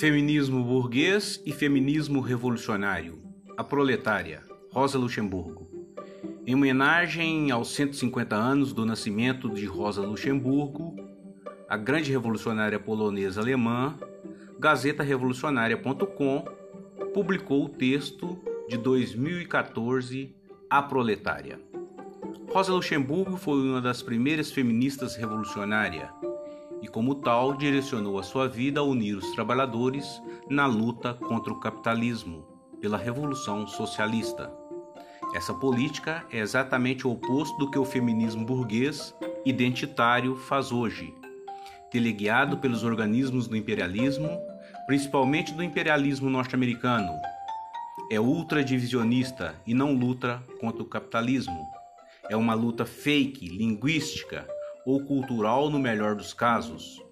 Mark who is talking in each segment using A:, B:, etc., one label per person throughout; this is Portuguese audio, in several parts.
A: Feminismo burguês e feminismo revolucionário. A proletária. Rosa Luxemburgo. Em homenagem aos 150 anos do nascimento de Rosa Luxemburgo, a grande revolucionária polonesa alemã, GazetaRevolucionária.com publicou o texto de 2014, A Proletária. Rosa Luxemburgo foi uma das primeiras feministas revolucionárias e, como tal, direcionou a sua vida a unir os trabalhadores na luta contra o capitalismo pela Revolução Socialista. Essa política é exatamente o oposto do que o feminismo burguês identitário faz hoje, teleguiado pelos organismos do imperialismo, principalmente do imperialismo norte-americano. É ultradivisionista e não luta contra o capitalismo. É uma luta fake, linguística, ou cultural no melhor dos casos.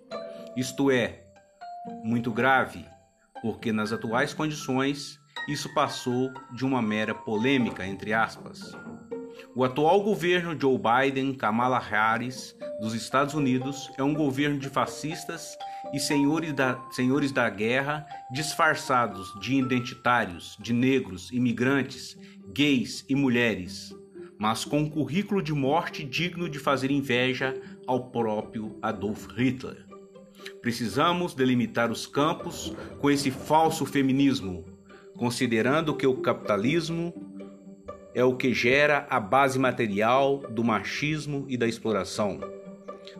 A: Isto é, muito grave, porque nas atuais condições isso passou de uma mera polêmica, entre aspas. O atual governo Joe Biden, Kamala Harris, dos Estados Unidos, é um governo de fascistas e senhores da, senhores da guerra disfarçados de identitários, de negros, imigrantes, gays e mulheres mas com um currículo de morte digno de fazer inveja ao próprio Adolf Hitler. Precisamos delimitar os campos com esse falso feminismo, considerando que o capitalismo é o que gera a base material do machismo e da exploração.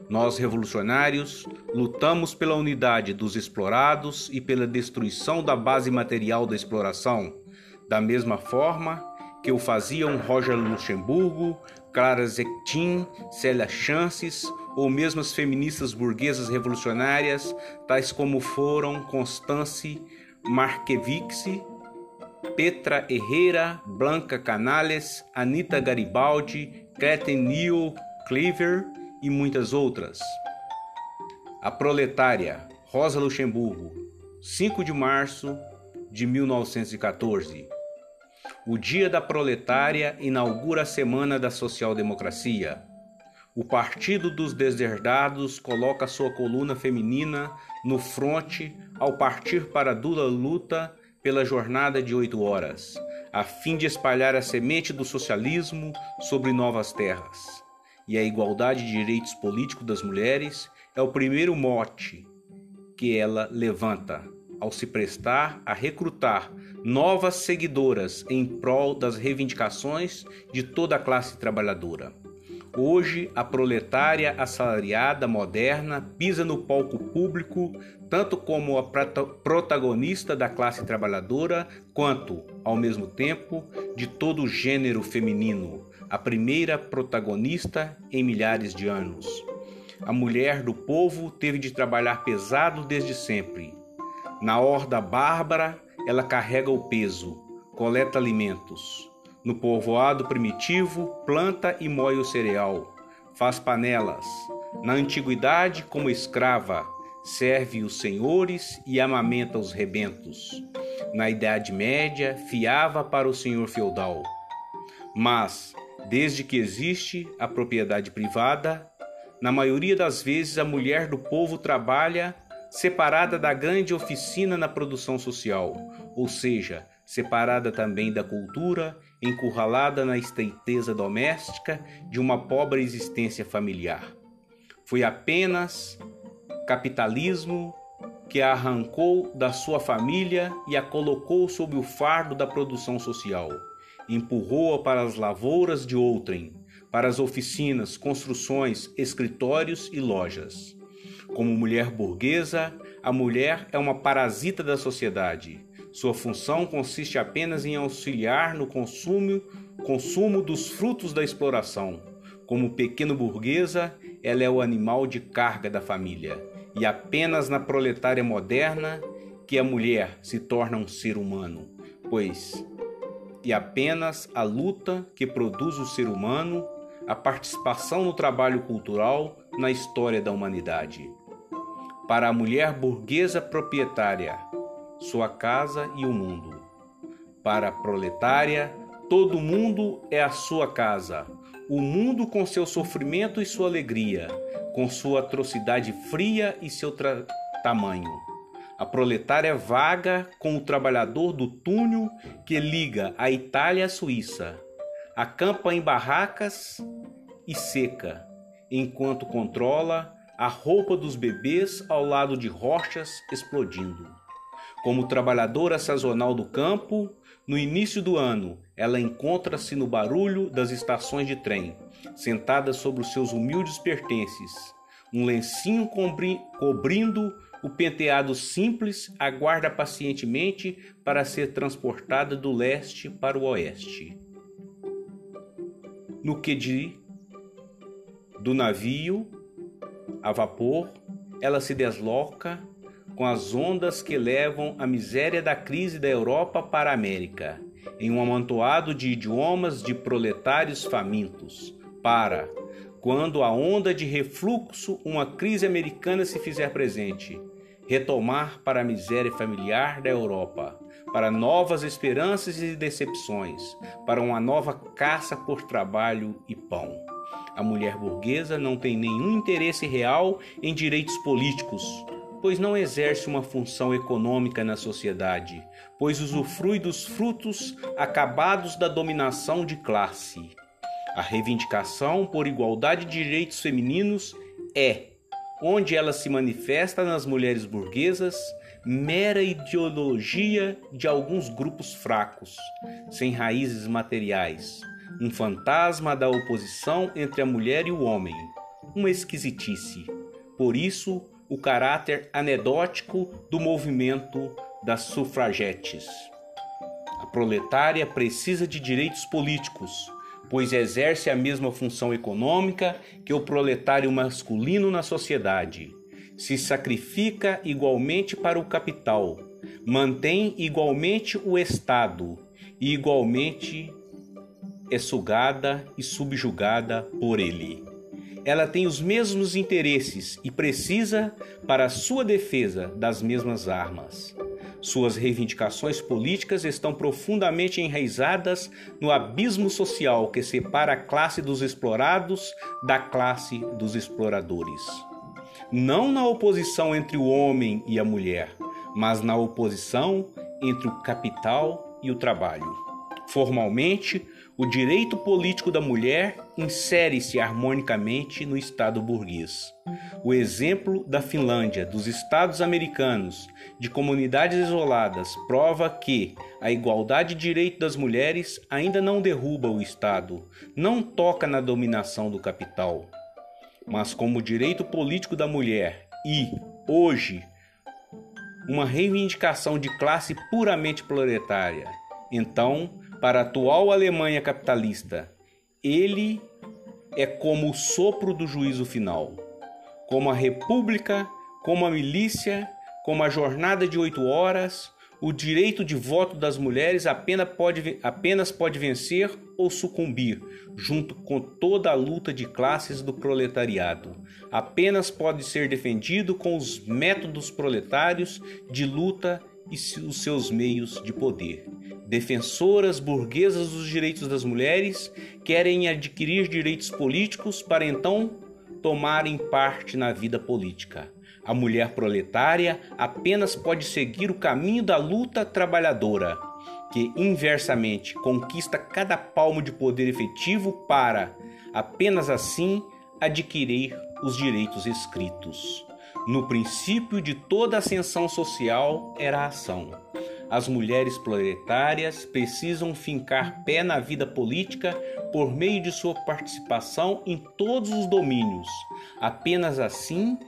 A: Nós, revolucionários, lutamos pela unidade dos explorados e pela destruição da base material da exploração, da mesma forma que o faziam Roger Luxemburgo, Clara Zetkin, Célia Chances ou mesmo as feministas burguesas revolucionárias, tais como foram Constance Markevix, Petra Herrera, Blanca Canales, Anita Garibaldi, Gretchen Neal Cleaver e muitas outras. A Proletária, Rosa Luxemburgo, 5 de março de 1914. O Dia da Proletária inaugura a Semana da Social-Democracia. O Partido dos Deserdados coloca sua coluna feminina no fronte ao partir para a dura luta pela jornada de oito horas, a fim de espalhar a semente do socialismo sobre novas terras. E a igualdade de direitos políticos das mulheres é o primeiro mote que ela levanta ao se prestar a recrutar novas seguidoras em prol das reivindicações de toda a classe trabalhadora. Hoje, a proletária assalariada moderna pisa no palco público tanto como a protagonista da classe trabalhadora, quanto, ao mesmo tempo, de todo o gênero feminino, a primeira protagonista em milhares de anos. A mulher do povo teve de trabalhar pesado desde sempre. Na horda bárbara, ela carrega o peso, coleta alimentos. No povoado primitivo, planta e moe o cereal, faz panelas. Na antiguidade, como escrava, serve os senhores e amamenta os rebentos. Na Idade Média, fiava para o senhor feudal. Mas, desde que existe a propriedade privada, na maioria das vezes a mulher do povo trabalha separada da grande oficina na produção social, ou seja, separada também da cultura, encurralada na estreiteza doméstica de uma pobre existência familiar. Foi apenas capitalismo que a arrancou da sua família e a colocou sob o fardo da produção social. Empurrou-a para as lavouras de outrem, para as oficinas, construções, escritórios e lojas. Como mulher burguesa, a mulher é uma parasita da sociedade. Sua função consiste apenas em auxiliar no consumo, consumo dos frutos da exploração. Como pequeno burguesa, ela é o animal de carga da família. E apenas na proletária moderna que a mulher se torna um ser humano, pois e apenas a luta que produz o ser humano, a participação no trabalho cultural na história da humanidade. Para a mulher burguesa proprietária, sua casa e o mundo. Para a proletária, todo mundo é a sua casa, o mundo com seu sofrimento e sua alegria, com sua atrocidade fria e seu tamanho. A proletária vaga com o trabalhador do túnel que liga a Itália à Suíça. Acampa em barracas e seca, enquanto controla a roupa dos bebês ao lado de rochas explodindo. Como trabalhadora sazonal do campo, no início do ano, ela encontra-se no barulho das estações de trem, sentada sobre os seus humildes pertences. Um lencinho cobrindo o penteado simples aguarda pacientemente para ser transportada do leste para o oeste. No que de do navio a vapor, ela se desloca com as ondas que levam a miséria da crise da Europa para a América, em um amontoado de idiomas de proletários famintos, para, quando a onda de refluxo, uma crise americana se fizer presente, retomar para a miséria familiar da Europa, para novas esperanças e decepções, para uma nova caça por trabalho e pão. A mulher burguesa não tem nenhum interesse real em direitos políticos, pois não exerce uma função econômica na sociedade, pois usufrui dos frutos acabados da dominação de classe. A reivindicação por igualdade de direitos femininos é, onde ela se manifesta nas mulheres burguesas, mera ideologia de alguns grupos fracos, sem raízes materiais, um fantasma da oposição entre a mulher e o homem, uma esquisitice. Por isso, o caráter anedótico do movimento das sufragetes. A proletária precisa de direitos políticos, pois exerce a mesma função econômica que o proletário masculino na sociedade. Se sacrifica igualmente para o capital, mantém igualmente o Estado e igualmente é sugada e subjugada por ele. Ela tem os mesmos interesses e precisa, para sua defesa, das mesmas armas. Suas reivindicações políticas estão profundamente enraizadas no abismo social que separa a classe dos explorados da classe dos exploradores. Não na oposição entre o homem e a mulher, mas na oposição entre o capital e o trabalho. Formalmente, o direito político da mulher insere-se harmonicamente no Estado burguês. O exemplo da Finlândia, dos Estados americanos, de comunidades isoladas, prova que a igualdade de direito das mulheres ainda não derruba o Estado, não toca na dominação do capital. Mas, como direito político da mulher e, hoje, uma reivindicação de classe puramente proletária, então para a atual Alemanha capitalista, ele é como o sopro do juízo final, como a república, como a milícia, como a jornada de oito horas, o direito de voto das mulheres apenas pode, apenas pode vencer ou sucumbir, junto com toda a luta de classes do proletariado. Apenas pode ser defendido com os métodos proletários de luta e os seus meios de poder defensoras burguesas dos direitos das mulheres, querem adquirir direitos políticos para então tomarem parte na vida política. A mulher proletária apenas pode seguir o caminho da luta trabalhadora, que inversamente conquista cada palmo de poder efetivo para, apenas assim, adquirir os direitos escritos. No princípio de toda ascensão social era a ação as mulheres proletárias precisam fincar pé na vida política por meio de sua participação em todos os domínios. Apenas assim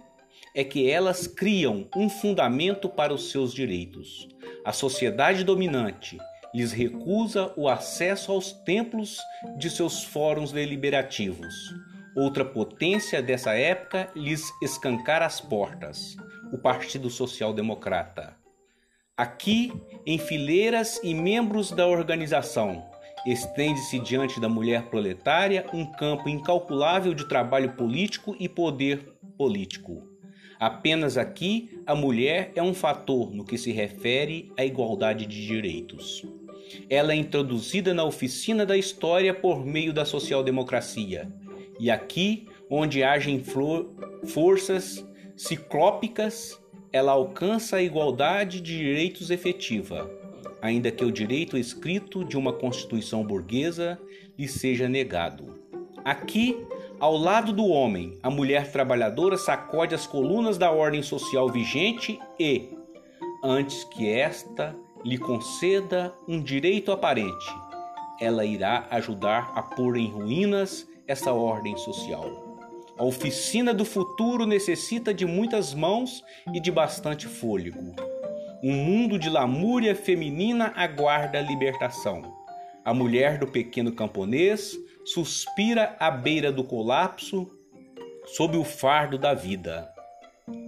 A: é que elas criam um fundamento para os seus direitos. A sociedade dominante lhes recusa o acesso aos templos de seus fóruns deliberativos. Outra potência dessa época lhes escancara as portas: o Partido Social Democrata. Aqui, em fileiras e membros da organização, estende-se diante da mulher proletária um campo incalculável de trabalho político e poder político. Apenas aqui, a mulher é um fator no que se refere à igualdade de direitos. Ela é introduzida na oficina da história por meio da social-democracia. E aqui, onde agem forças ciclópicas ela alcança a igualdade de direitos efetiva, ainda que o direito escrito de uma constituição burguesa lhe seja negado. Aqui, ao lado do homem, a mulher trabalhadora sacode as colunas da ordem social vigente e, antes que esta lhe conceda um direito aparente, ela irá ajudar a pôr em ruínas essa ordem social. A oficina do futuro necessita de muitas mãos e de bastante fôlego. Um mundo de lamúria feminina aguarda a libertação. A mulher do pequeno camponês suspira à beira do colapso sob o fardo da vida.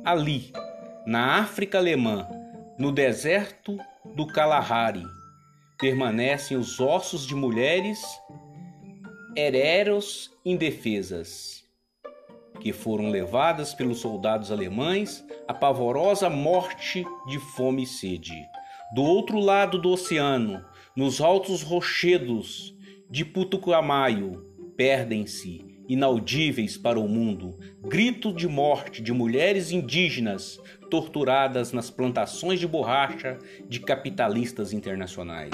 A: Ali, na África alemã, no deserto do Kalahari, permanecem os ossos de mulheres hereros indefesas que foram levadas pelos soldados alemães à pavorosa morte de fome e sede. Do outro lado do oceano, nos altos rochedos de Putucamayo, perdem-se, inaudíveis para o mundo, grito de morte de mulheres indígenas torturadas nas plantações de borracha de capitalistas internacionais.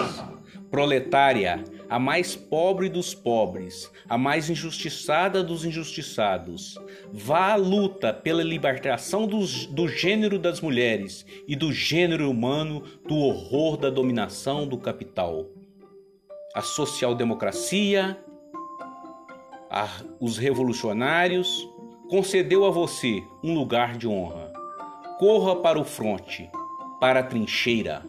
A: Proletária, a mais pobre dos pobres, a mais injustiçada dos injustiçados, vá à luta pela libertação do, do gênero das mulheres e do gênero humano do horror da dominação do capital. A social-democracia, os revolucionários, concedeu a você um lugar de honra corra para o fronte, para a trincheira.